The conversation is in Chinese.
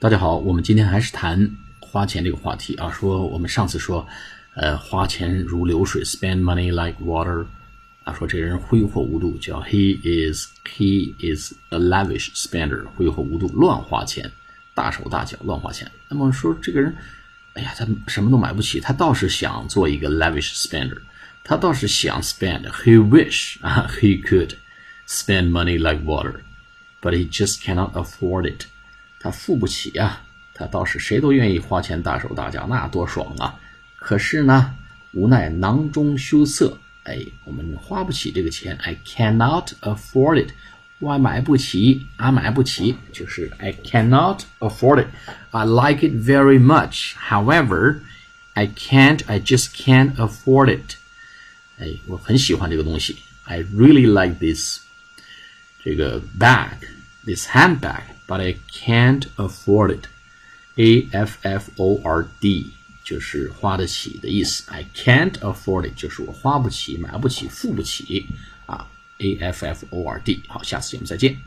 大家好，我们今天还是谈花钱这个话题啊。说我们上次说，呃，花钱如流水，spend money like water，啊，说这个人挥霍无度，叫 he is he is a lavish spender，挥霍无度，乱花钱，大手大脚乱花钱。那么说这个人，哎呀，他什么都买不起，他倒是想做一个 lavish spender，他倒是想 spend，he wish 啊，he could spend money like water。But he just cannot afford it，他付不起啊。他倒是谁都愿意花钱大手大脚，那多爽啊！可是呢，无奈囊中羞涩，哎，我们花不起这个钱。I cannot afford it，我买不起啊，买不起，就是 I cannot afford it。I like it very much，however，I can't，I just can't afford it。哎，我很喜欢这个东西，I really like this。这个 bag bag，this handbag，but I can't afford it。A F F O R D 就是花得起的意思。I can't afford it 就是我花不起、买不起、付不起啊。A F F O R D。好，下次节目再见。